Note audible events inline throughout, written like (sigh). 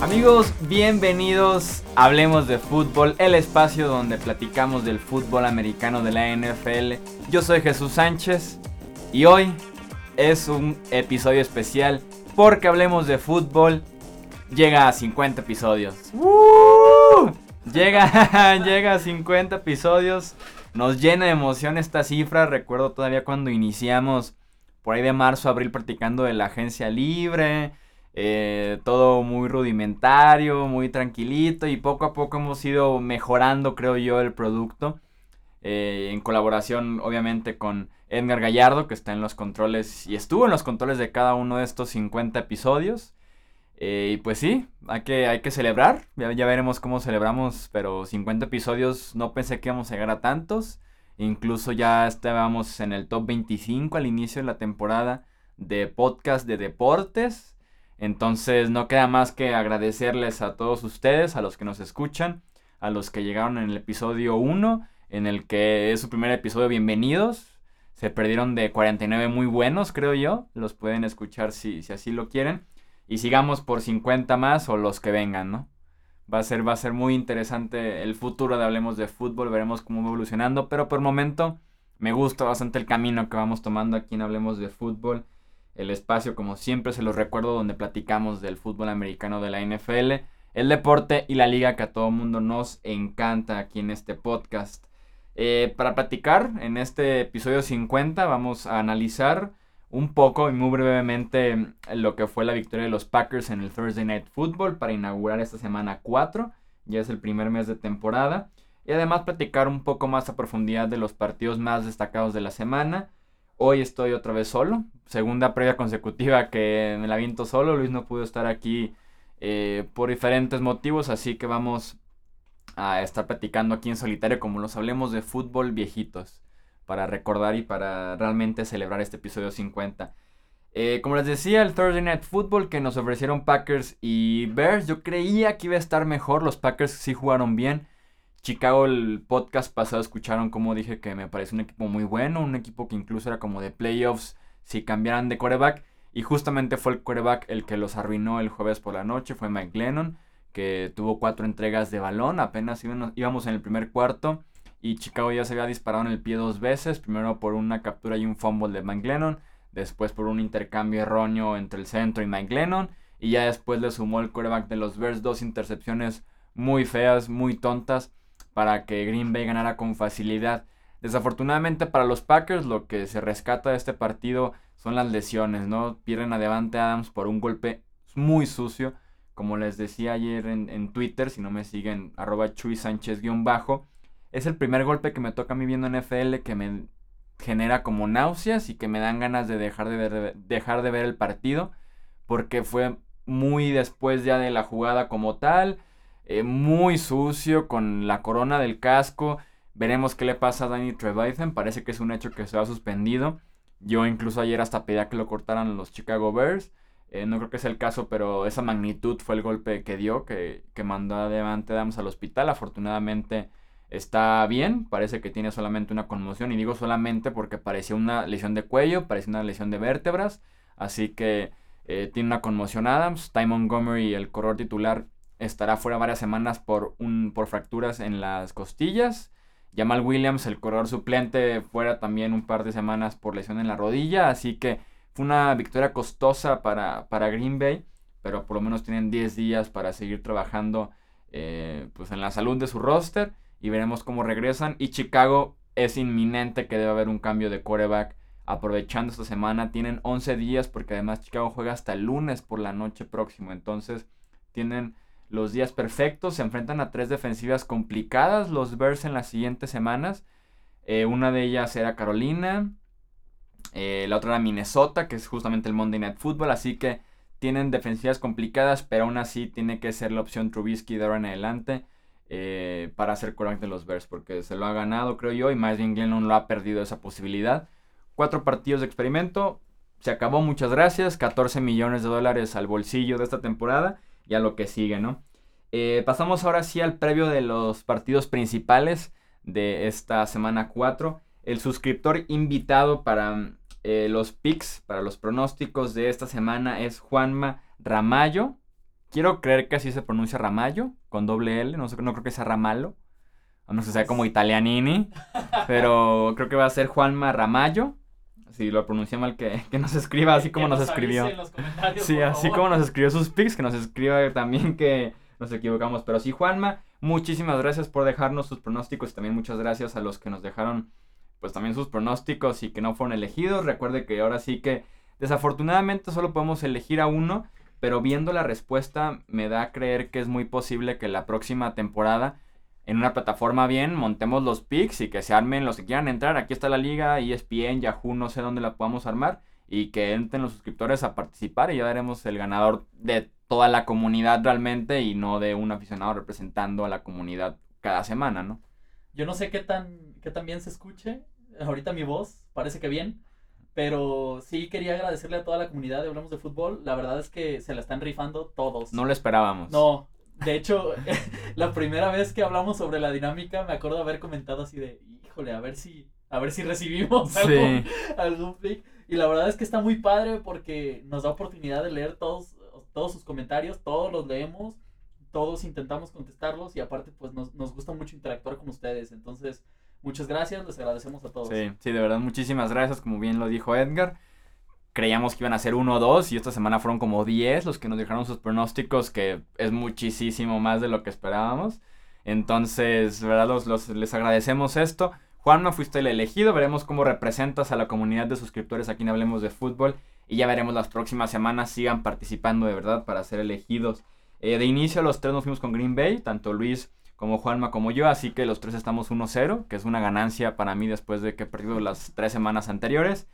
Amigos, bienvenidos a Hablemos de Fútbol, el espacio donde platicamos del fútbol americano de la NFL. Yo soy Jesús Sánchez y hoy es un episodio especial porque Hablemos de Fútbol llega a 50 episodios. Llega, (laughs) llega a 50 episodios. Nos llena de emoción esta cifra. Recuerdo todavía cuando iniciamos por ahí de marzo, abril, practicando de la agencia libre. Eh, todo muy rudimentario, muy tranquilito. Y poco a poco hemos ido mejorando, creo yo, el producto. Eh, en colaboración, obviamente, con Edgar Gallardo, que está en los controles y estuvo en los controles de cada uno de estos 50 episodios. Eh, y pues sí, hay que, hay que celebrar. Ya, veremos cómo celebramos, pero 50 episodios no pensé que íbamos a llegar a tantos. Incluso ya estábamos en el top 25 al inicio de la temporada de podcast de deportes. Entonces no queda más que agradecerles a todos ustedes, a los que nos escuchan, a los que llegaron en el episodio 1, en el que es su primer episodio, bienvenidos. Se perdieron de 49 muy buenos, creo yo. Los pueden escuchar si, si así lo quieren y sigamos por 50 más o los que vengan, ¿no? Va a ser, va a ser muy interesante el futuro de Hablemos de Fútbol, veremos cómo va evolucionando, pero por el momento me gusta bastante el camino que vamos tomando aquí en Hablemos de Fútbol, el espacio como siempre se los recuerdo donde platicamos del fútbol americano de la NFL, el deporte y la liga que a todo mundo nos encanta aquí en este podcast. Eh, para platicar en este episodio 50 vamos a analizar un poco y muy brevemente lo que fue la victoria de los Packers en el Thursday Night Football para inaugurar esta semana 4, ya es el primer mes de temporada, y además platicar un poco más a profundidad de los partidos más destacados de la semana. Hoy estoy otra vez solo, segunda previa consecutiva que me la viento solo, Luis no pudo estar aquí eh, por diferentes motivos, así que vamos a estar platicando aquí en solitario como los hablemos de fútbol viejitos para recordar y para realmente celebrar este episodio 50. Eh, como les decía, el Thursday Night Football que nos ofrecieron Packers y Bears, yo creía que iba a estar mejor. Los Packers sí jugaron bien. Chicago, el podcast pasado, escucharon como dije que me parece un equipo muy bueno, un equipo que incluso era como de playoffs si cambiaran de coreback. Y justamente fue el coreback el que los arruinó el jueves por la noche, fue Mike Lennon, que tuvo cuatro entregas de balón, apenas íbamos en el primer cuarto y Chicago ya se había disparado en el pie dos veces, primero por una captura y un fumble de Mike Lennon, después por un intercambio erróneo entre el centro y Mike Lennon, y ya después le sumó el quarterback de los Bears dos intercepciones muy feas, muy tontas, para que Green Bay ganara con facilidad. Desafortunadamente para los Packers lo que se rescata de este partido son las lesiones, ¿no? Pierden a Devante Adams por un golpe muy sucio, como les decía ayer en, Twitter, si no me siguen, arroba Chuy Sánchez-bajo es el primer golpe que me toca a mí viendo NFL que me genera como náuseas y que me dan ganas de dejar de ver, dejar de ver el partido. Porque fue muy después ya de la jugada como tal. Eh, muy sucio con la corona del casco. Veremos qué le pasa a Danny Trevathan. Parece que es un hecho que se ha suspendido. Yo incluso ayer hasta pedía que lo cortaran los Chicago Bears. Eh, no creo que sea el caso, pero esa magnitud fue el golpe que dio, que, que mandó adelante Adams al hospital. Afortunadamente está bien, parece que tiene solamente una conmoción y digo solamente porque parecía una lesión de cuello, parecía una lesión de vértebras, así que eh, tiene una conmoción Adams, Ty Montgomery, el corredor titular, estará fuera varias semanas por, un, por fracturas en las costillas, Jamal Williams, el corredor suplente, fuera también un par de semanas por lesión en la rodilla, así que fue una victoria costosa para, para Green Bay, pero por lo menos tienen 10 días para seguir trabajando eh, pues en la salud de su roster y veremos cómo regresan. Y Chicago es inminente que debe haber un cambio de quarterback aprovechando esta semana. Tienen 11 días porque además Chicago juega hasta el lunes por la noche próximo. Entonces tienen los días perfectos. Se enfrentan a tres defensivas complicadas los Bears en las siguientes semanas. Eh, una de ellas era Carolina. Eh, la otra era Minnesota, que es justamente el Monday Night Football. Así que tienen defensivas complicadas, pero aún así tiene que ser la opción Trubisky de ahora en adelante. Eh, para hacer quarterback de los Bears, porque se lo ha ganado, creo yo, y más bien Glennon lo ha perdido esa posibilidad. Cuatro partidos de experimento, se acabó, muchas gracias, 14 millones de dólares al bolsillo de esta temporada y a lo que sigue, ¿no? Eh, pasamos ahora sí al previo de los partidos principales de esta semana 4. El suscriptor invitado para eh, los picks para los pronósticos de esta semana es Juanma Ramallo. Quiero creer que así se pronuncia Ramallo, con doble L, no, sé, no creo que sea Ramallo. A menos que sea como italianini. pero creo que va a ser Juanma Ramallo. Si lo pronuncia mal, que, que nos escriba así como nos, escribió. sí, así como nos escribió sus pics, que nos escriba también que nos equivocamos. Pero sí, Juanma, muchísimas gracias por dejarnos sus pronósticos y también muchas gracias a los que nos dejaron pues también sus pronósticos y que no fueron elegidos. Recuerde que ahora sí que desafortunadamente solo podemos elegir a uno, pero viendo la respuesta me da a creer que es muy posible que la próxima temporada en una plataforma bien, montemos los picks y que se armen los que quieran entrar. Aquí está la liga, ESPN, Yahoo, no sé dónde la podamos armar. Y que entren los suscriptores a participar y ya veremos el ganador de toda la comunidad realmente y no de un aficionado representando a la comunidad cada semana, ¿no? Yo no sé qué tan, qué tan bien se escuche. Ahorita mi voz parece que bien. Pero sí quería agradecerle a toda la comunidad de Hablamos de Fútbol. La verdad es que se la están rifando todos. No lo esperábamos. No, de hecho, (laughs) la primera vez que hablamos sobre la dinámica, me acuerdo haber comentado así de, híjole, a ver si, a ver si recibimos (laughs) algún, algún Y la verdad es que está muy padre porque nos da oportunidad de leer todos, todos sus comentarios, todos los leemos, todos intentamos contestarlos y aparte pues nos, nos gusta mucho interactuar con ustedes. Entonces, muchas gracias, les agradecemos a todos. Sí, sí, de verdad, muchísimas gracias, como bien lo dijo Edgar creíamos que iban a ser uno o dos y esta semana fueron como 10 los que nos dejaron sus pronósticos, que es muchísimo más de lo que esperábamos. Entonces, ¿verdad? Los, les agradecemos esto. Juanma, fuiste el elegido. Veremos cómo representas a la comunidad de suscriptores aquí en Hablemos de Fútbol. Y ya veremos las próximas semanas. Sigan participando de verdad para ser elegidos. Eh, de inicio, los tres nos fuimos con Green Bay, tanto Luis como Juanma como yo. Así que los tres estamos 1-0, que es una ganancia para mí después de que he perdido las tres semanas anteriores.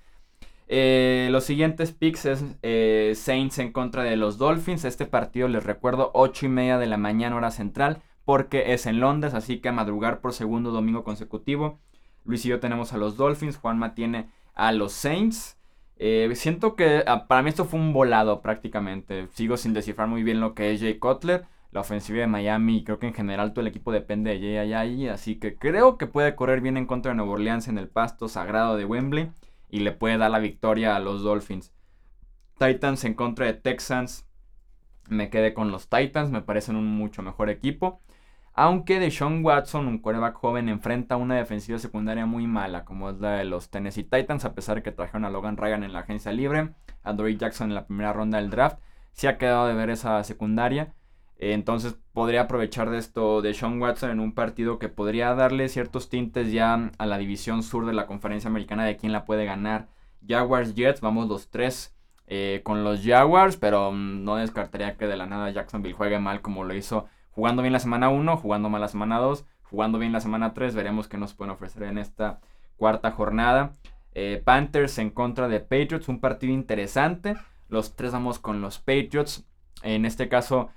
Eh, los siguientes picks es eh, Saints en contra de los Dolphins. Este partido les recuerdo 8 y media de la mañana hora central porque es en Londres, así que a madrugar por segundo domingo consecutivo. Luis y yo tenemos a los Dolphins, Juanma tiene a los Saints. Eh, siento que ah, para mí esto fue un volado prácticamente. Sigo sin descifrar muy bien lo que es Jay Cutler. La ofensiva de Miami, creo que en general todo el equipo depende de Ayayi. Así que creo que puede correr bien en contra de Nueva Orleans en el pasto sagrado de Wembley y le puede dar la victoria a los Dolphins. Titans en contra de Texans. Me quedé con los Titans, me parecen un mucho mejor equipo. Aunque de Sean Watson, un quarterback joven, enfrenta una defensiva secundaria muy mala, como es la de los Tennessee Titans, a pesar de que trajeron a Logan Ryan en la agencia libre, a Dory Jackson en la primera ronda del draft. Se ha quedado de ver esa secundaria. Entonces podría aprovechar de esto de Sean Watson en un partido que podría darle ciertos tintes ya a la división sur de la conferencia americana de quién la puede ganar. Jaguars Jets, vamos los tres eh, con los Jaguars, pero mm, no descartaría que de la nada Jacksonville juegue mal como lo hizo jugando bien la semana 1, jugando mal la semana 2, jugando bien la semana 3. Veremos qué nos pueden ofrecer en esta cuarta jornada. Eh, Panthers en contra de Patriots, un partido interesante. Los tres vamos con los Patriots. En este caso,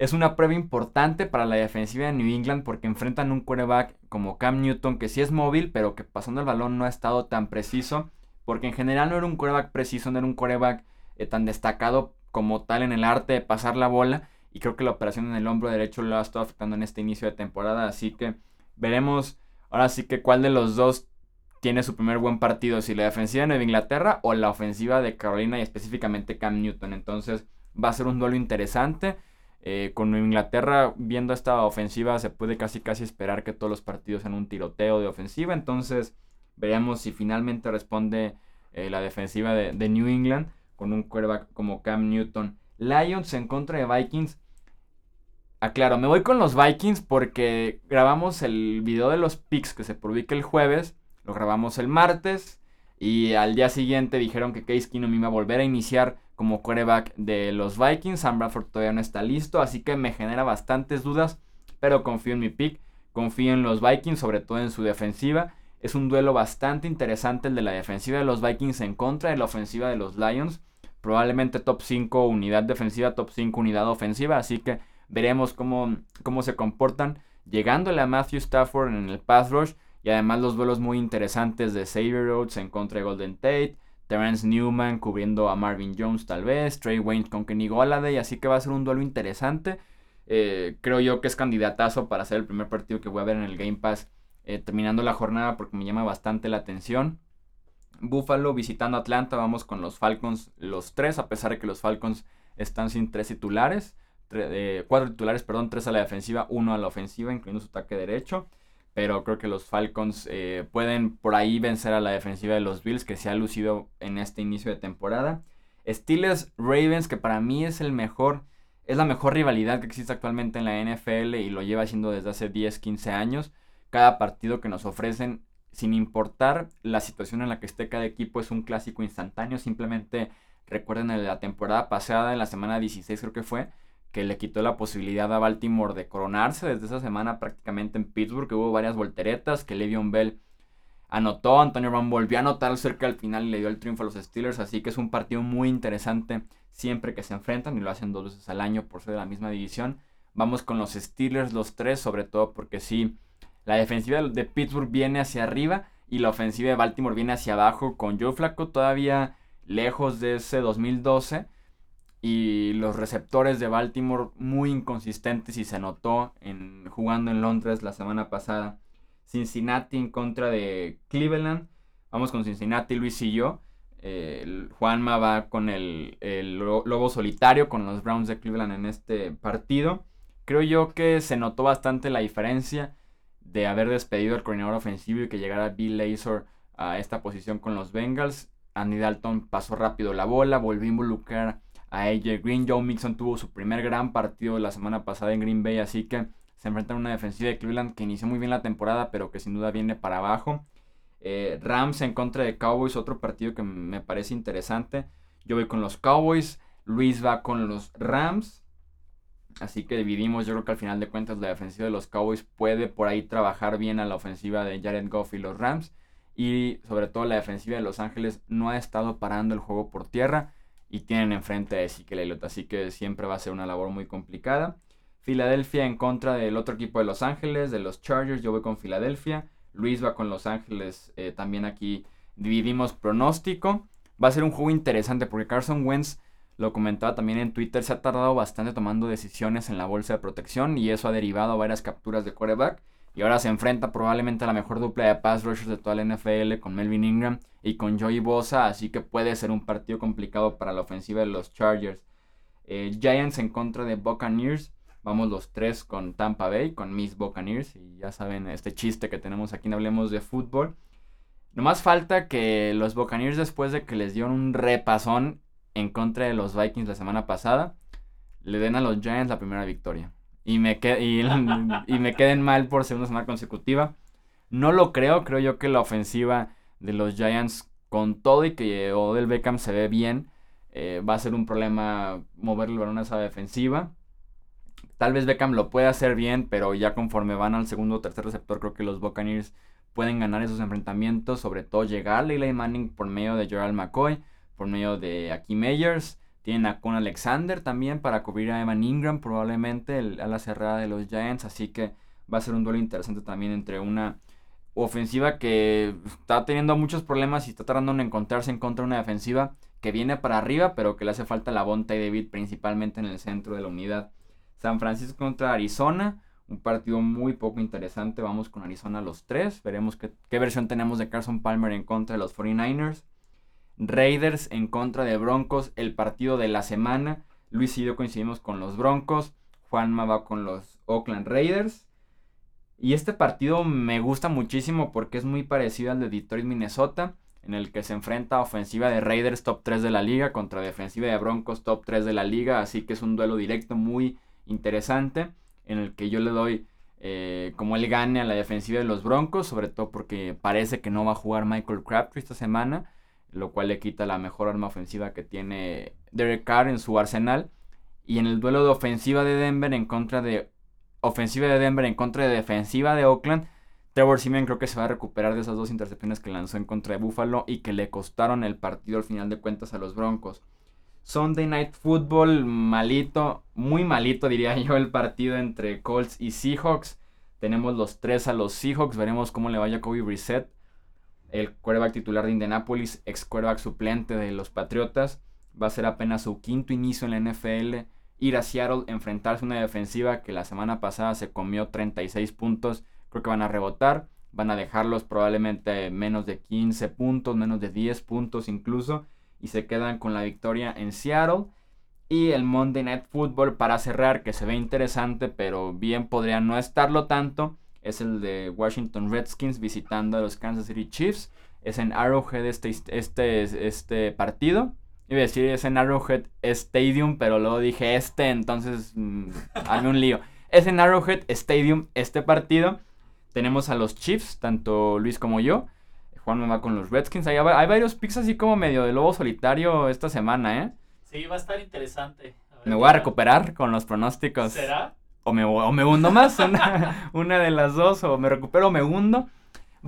es una prueba importante para la defensiva de New England porque enfrentan un quarterback como Cam Newton que sí es móvil, pero que pasando el balón no ha estado tan preciso. Porque en general no era un quarterback preciso, no era un quarterback eh, tan destacado como tal en el arte de pasar la bola. Y creo que la operación en el hombro derecho lo ha estado afectando en este inicio de temporada. Así que veremos ahora sí que cuál de los dos tiene su primer buen partido. Si la defensiva de Nueva Inglaterra o la ofensiva de Carolina y específicamente Cam Newton. Entonces va a ser un duelo interesante. Eh, con Inglaterra viendo esta ofensiva se puede casi casi esperar que todos los partidos sean un tiroteo de ofensiva. Entonces veremos si finalmente responde eh, la defensiva de, New England con un quarterback como Cam Newton. Lions en contra de Vikings. Aclaro, me voy con los Vikings porque grabamos el video de los picks que se publica el jueves. Lo grabamos el martes. Y al día siguiente dijeron que Case Keenum iba a volver a iniciar como quarterback de los Vikings. Sam Bradford todavía no está listo, así que me genera bastantes dudas, pero confío en mi pick. Confío en los Vikings, sobre todo en su defensiva. Es un duelo bastante interesante el de la defensiva de los Vikings en contra de la ofensiva de los Lions. Probablemente top 5 unidad defensiva, top 5 unidad ofensiva. Así que veremos cómo, cómo se comportan. Llegándole a Matthew Stafford en el pass rush. Y además los duelos muy interesantes de Xavier Rhodes en contra de Golden Tate. Terence Newman cubriendo a Marvin Jones tal vez, Trey Wayne con Kenny Golladay, así que va a ser un duelo interesante. Eh, creo yo que es candidatazo para ser el primer partido que voy a ver en el Game Pass eh, terminando la jornada porque me llama bastante la atención. Buffalo visitando Atlanta, vamos con los Falcons los tres, a pesar de que los Falcons están sin tres titulares, eh, cuatro titulares, perdón, tres a la defensiva, uno a la ofensiva, incluyendo su ataque derecho. Pero creo que los Falcons eh, pueden por ahí vencer a la defensiva de los Bills, que se ha lucido en este inicio de temporada. Steelers Ravens, que para mí es el mejor, es la mejor rivalidad que existe actualmente en la NFL y lo lleva haciendo desde hace 10, 15 años. Cada partido que nos ofrecen, sin importar la situación en la que esté cada equipo, es un clásico instantáneo. Simplemente recuerden en la temporada pasada, en la semana 16 creo que fue, que le quitó la posibilidad a Baltimore de coronarse desde esa semana prácticamente en Pittsburgh, que hubo varias volteretas, que Le'Veon Bell anotó, Antonio Brown volvió a anotar cerca al final y le dio el triunfo a los Steelers, así que es un partido muy interesante siempre que se enfrentan y lo hacen dos veces al año por ser de la misma división. Vamos con los Steelers los tres, sobre todo porque sí, la defensiva de Pittsburgh viene hacia arriba y la ofensiva de Baltimore viene hacia abajo con Joe Flacco todavía lejos de ese 2012 y los receptores de Baltimore muy inconsistentes y se notó en, jugando en Londres la semana pasada. Cincinnati en contra de Cleveland. Vamos con Cincinnati, Luis y yo. Juanma va con el, el, lobo solitario, con los Browns de Cleveland en este partido. Creo yo que se notó bastante la diferencia de haber despedido al coordinador ofensivo y que llegara Bill Lazor a esta posición con los Bengals. Andy Dalton pasó rápido la bola, volvió a involucrar a AJ Green. Joe Mixon tuvo su primer gran partido la semana pasada en Green Bay, así que se enfrentan a una defensiva de Cleveland que inició muy bien la temporada, pero que sin duda viene para abajo. Eh, Rams en contra de Cowboys, otro partido que me parece interesante. Yo voy con los Cowboys, Luis va con los Rams. Así que dividimos, yo creo que al final de cuentas la defensiva de los Cowboys puede por ahí trabajar bien a la ofensiva de Jared Goff y los Rams. Y sobre todo la defensiva de Los Ángeles no ha estado parando el juego por tierra y tienen enfrente a Ezekiel Elliott, así que siempre va a ser una labor muy complicada. Filadelfia en contra del otro equipo de Los Ángeles, de los Chargers, yo voy con Filadelfia. Luis va con Los Ángeles, eh, también aquí dividimos pronóstico. Va a ser un juego interesante porque Carson Wentz, lo comentaba también en Twitter, se ha tardado bastante tomando decisiones en la bolsa de protección y eso ha derivado a varias capturas de quarterback. Y ahora se enfrenta probablemente a la mejor dupla de pass rushers de toda la NFL con Melvin Ingram y con Joey Bosa. Así que puede ser un partido complicado para la ofensiva de los Chargers. Eh, Giants en contra de Buccaneers. Vamos los tres con Tampa Bay, con Miss Buccaneers. Y ya saben este chiste que tenemos aquí en Hablemos de Fútbol. Nomás falta que los Buccaneers, después de que les dieron un repasón en contra de los Vikings la semana pasada, le den a los Giants la primera victoria y me, y, me queden mal por segunda semana consecutiva. No lo creo, creo yo que la ofensiva de los Giants con todo y que Odell Beckham se ve bien, eh, va a ser un problema mover el balón a esa defensiva. Tal vez Beckham lo pueda hacer bien, pero ya conforme van al segundo o tercer receptor, creo que los Buccaneers pueden ganar esos enfrentamientos, sobre todo llegar a Eli Manning por medio de Gerald McCoy, por medio de Aki Meyers tienen a Con Alexander también para cubrir a Evan Ingram, probablemente a la cerrada de los Giants. Así que va a ser un duelo interesante también entre una ofensiva que está teniendo muchos problemas y está tratando de encontrarse en contra de una defensiva que viene para arriba, pero que le hace falta la Bonta y David principalmente en el centro de la unidad. San Francisco contra Arizona, un partido muy poco interesante. Vamos con Arizona los tres. Veremos qué versión tenemos de Carson Palmer en contra de los 49ers. Raiders en contra de Broncos, el partido de la semana. Luis y yo coincidimos con los Broncos. Juanma va con los Oakland Raiders. Y este partido me gusta muchísimo porque es muy parecido al de Detroit, Minnesota, en el que se enfrenta ofensiva de Raiders top 3 de la liga contra defensiva de Broncos top 3 de la liga. Así que es un duelo directo muy interesante en el que yo le doy eh, como él gane a la defensiva de los Broncos, sobre todo porque parece que no va a jugar Michael Crabtree esta semana lo cual le quita la mejor arma ofensiva que tiene Derek Carr en su arsenal. Y en el duelo de ofensiva de Denver en contra de ofensiva de Denver en contra de defensiva de Oakland, Trevor Simeon creo que se va a recuperar de esas dos intercepciones que lanzó en contra de Buffalo y que le costaron el partido al final de cuentas a los Broncos. Sunday Night Football, malito, muy malito diría (laughs) yo el partido entre Colts y Seahawks. Tenemos los tres a los Seahawks, veremos cómo le vaya Kobe Brissett el quarterback titular de Indianapolis, ex quarterback suplente de los Patriotas. Va a ser apenas su quinto inicio en la NFL. Ir a Seattle, enfrentarse a una defensiva que la semana pasada se comió 36 puntos. Creo que van a rebotar. van a dejarlos probablemente menos de 15 puntos, menos de 10 puntos incluso, y se quedan con la victoria en Seattle. Y el Monday Night Football para cerrar, que se ve interesante, pero bien podría no estarlo tanto, es el de Washington Redskins visitando a los Kansas City Chiefs. Es en Arrowhead este, este, este partido. Iba a decir es en Arrowhead Stadium, pero luego dije este, entonces mm, un lío. Es en Arrowhead Stadium este partido. Tenemos a los Chiefs, tanto Luis como yo. Juan me va con los Redskins. Hay, hay varios picks así como medio de lobo solitario esta semana, ¿eh? Sí, va a estar interesante. me voy a recuperar con los pronósticos. ¿Será? O me, o me hundo más, una, (laughs) de las dos, o me recupero o me hundo.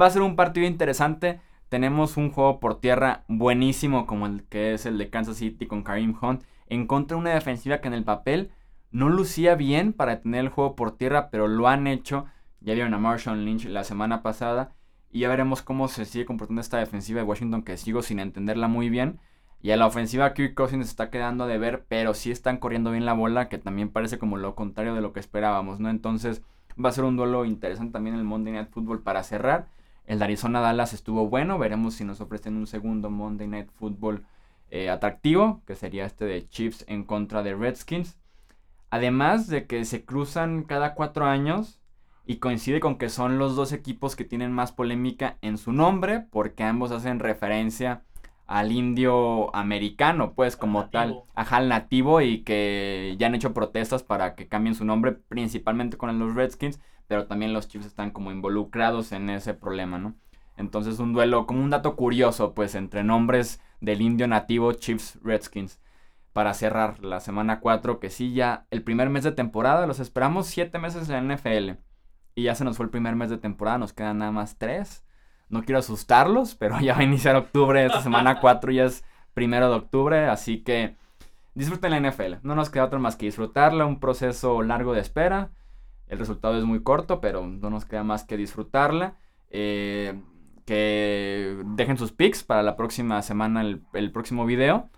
Va a ser un partido interesante. Tenemos un juego por tierra buenísimo como el que es el de Kansas City con Kareem Hunt. En contra de una defensiva que en el papel no lucía bien para tener el juego por tierra, pero lo han hecho. Ya vieron a Marshall Lynch la semana pasada. Y ya veremos cómo se sigue comportando esta defensiva de Washington que sigo sin entenderla muy bien. Y a la ofensiva Kirk Cousins está quedando de ver, pero sí están corriendo bien la bola, que también parece como lo contrario de lo que esperábamos, ¿no? Entonces va a ser un duelo interesante también el Monday Night Football para cerrar. El de Arizona Dallas estuvo bueno, veremos si nos ofrecen un segundo Monday Night Football eh, atractivo, que sería este de Chiefs en contra de Redskins. Además de que se cruzan cada cuatro años y coincide con que son los dos equipos que tienen más polémica en su nombre, porque ambos hacen referencia al indio americano, pues como tal, ajá, al nativo y que ya han hecho protestas para que cambien su nombre, principalmente con los Redskins, pero también los Chiefs están como involucrados en ese problema, ¿no? Entonces un duelo, como un dato curioso, pues entre nombres del indio nativo Chiefs Redskins. Para cerrar la semana 4, que sí, ya el primer mes de temporada, los esperamos 7 meses en la NFL. Y ya se nos fue el primer mes de temporada, nos quedan nada más 3 no quiero asustarlos, pero (laughs) ya va a iniciar octubre, esta (laughs) semana 4 ya es primero de octubre, así que disfruten la NFL. No nos queda otra más que disfrutarla, un proceso largo de espera. El resultado es muy corto, pero no nos queda más que disfrutarla. Eh, que dejen sus pics para la próxima semana, el, próximo video.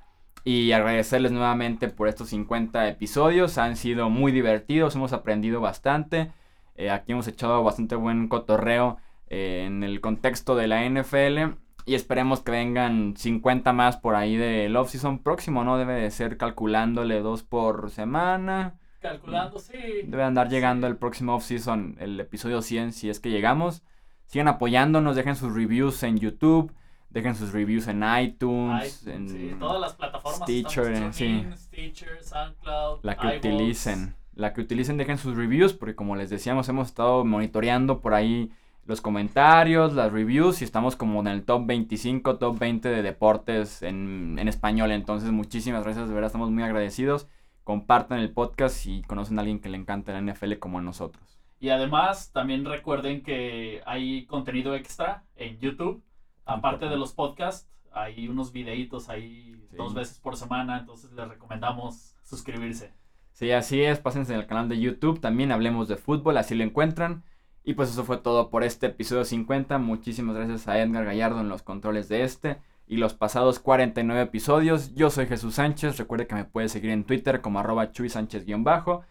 Y agradecerles nuevamente por estos 50 episodios. Han sido muy divertidos, hemos aprendido bastante. Eh, aquí hemos echado bastante buen cotorreo eh, en el contexto de la NFL. Y esperemos que vengan 50 más por ahí del off-season próximo, ¿no? Debe de ser calculándole dos por semana. Calculando, sí. Debe andar llegando el próximo off-season, el episodio 100, si es que llegamos. Sigan apoyándonos, dejen sus reviews en YouTube, dejen sus reviews en iTunes, en todas las plataformas. Stitcher, sí. Stitcher, SoundCloud, La que utilicen. La que utilicen, dejen sus reviews, porque como les decíamos, hemos estado monitoreando por ahí los comentarios, las reviews y estamos como en el top 25, top 20 de deportes en, español. Entonces, muchísimas gracias, de verdad estamos muy agradecidos. Compartan el podcast si conocen a alguien que le encanta la NFL como a nosotros. Y además, también recuerden que hay contenido extra en YouTube. Aparte de los podcasts, hay unos videitos ahí dos veces por semana, entonces les recomendamos suscribirse. Sí, así es, pásense en el canal de YouTube, también hablemos de fútbol, así lo encuentran. Y pues eso fue todo por este episodio 50. Muchísimas gracias a Edgar Gallardo en los controles de este y los pasados 49 episodios. Yo soy Jesús Sánchez. Recuerde que me puede seguir en Twitter como arroba Chuy Sánchez-bajo.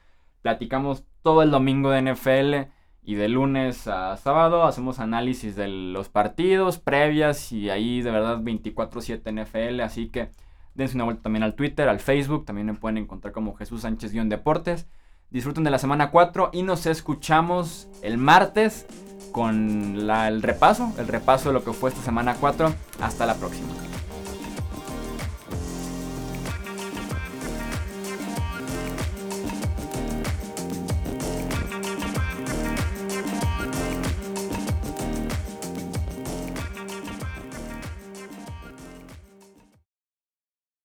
Platicamos todo el domingo de NFL y de lunes a sábado hacemos análisis de los partidos, previas y ahí de verdad 24/7 NFL. Así que dense una vuelta también al Twitter, al Facebook. También me pueden encontrar como Jesús Sánchez-deportes. Disfruten de la semana 4 y nos escuchamos el martes con el repaso, el repaso de lo que fue esta semana 4. Hasta la próxima.